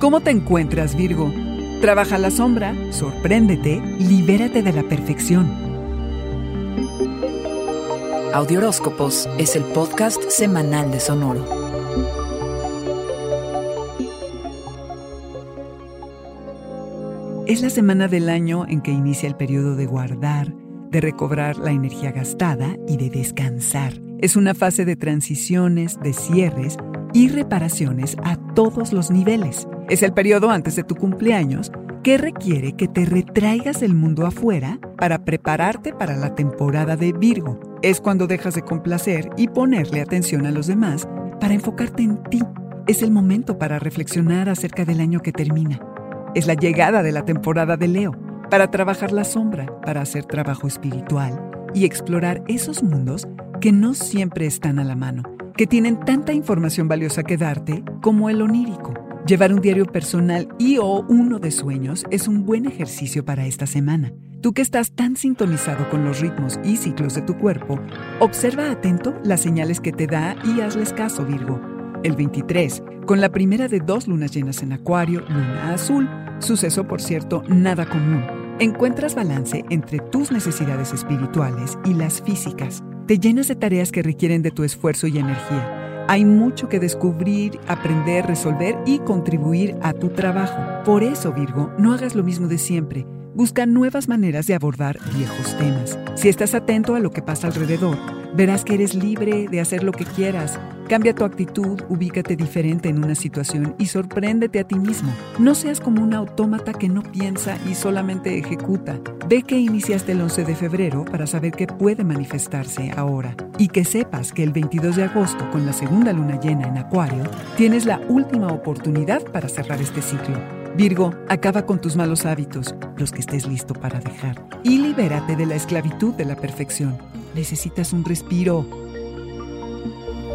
¿Cómo te encuentras, Virgo? Trabaja la sombra, sorpréndete, libérate de la perfección. Audioróscopos es el podcast semanal de Sonoro. Es la semana del año en que inicia el periodo de guardar, de recobrar la energía gastada y de descansar. Es una fase de transiciones, de cierres y reparaciones a todos los niveles. Es el periodo antes de tu cumpleaños que requiere que te retraigas del mundo afuera para prepararte para la temporada de Virgo. Es cuando dejas de complacer y ponerle atención a los demás para enfocarte en ti. Es el momento para reflexionar acerca del año que termina. Es la llegada de la temporada de Leo para trabajar la sombra, para hacer trabajo espiritual y explorar esos mundos que no siempre están a la mano, que tienen tanta información valiosa que darte como el onírico. Llevar un diario personal y o uno de sueños es un buen ejercicio para esta semana. Tú que estás tan sintonizado con los ritmos y ciclos de tu cuerpo, observa atento las señales que te da y hazles caso, Virgo. El 23, con la primera de dos lunas llenas en Acuario, luna azul, suceso por cierto nada común. Encuentras balance entre tus necesidades espirituales y las físicas. Te llenas de tareas que requieren de tu esfuerzo y energía hay mucho que descubrir, aprender, resolver y contribuir a tu trabajo. Por eso, Virgo, no hagas lo mismo de siempre. Busca nuevas maneras de abordar viejos temas. Si estás atento a lo que pasa alrededor, verás que eres libre de hacer lo que quieras. Cambia tu actitud, ubícate diferente en una situación y sorpréndete a ti mismo. No seas como un autómata que no piensa y solamente ejecuta. Ve que iniciaste el 11 de febrero para saber qué puede manifestarse ahora y que sepas que el 22 de agosto, con la segunda luna llena en Acuario, tienes la última oportunidad para cerrar este ciclo. Virgo, acaba con tus malos hábitos, los que estés listo para dejar, y libérate de la esclavitud de la perfección. Necesitas un respiro.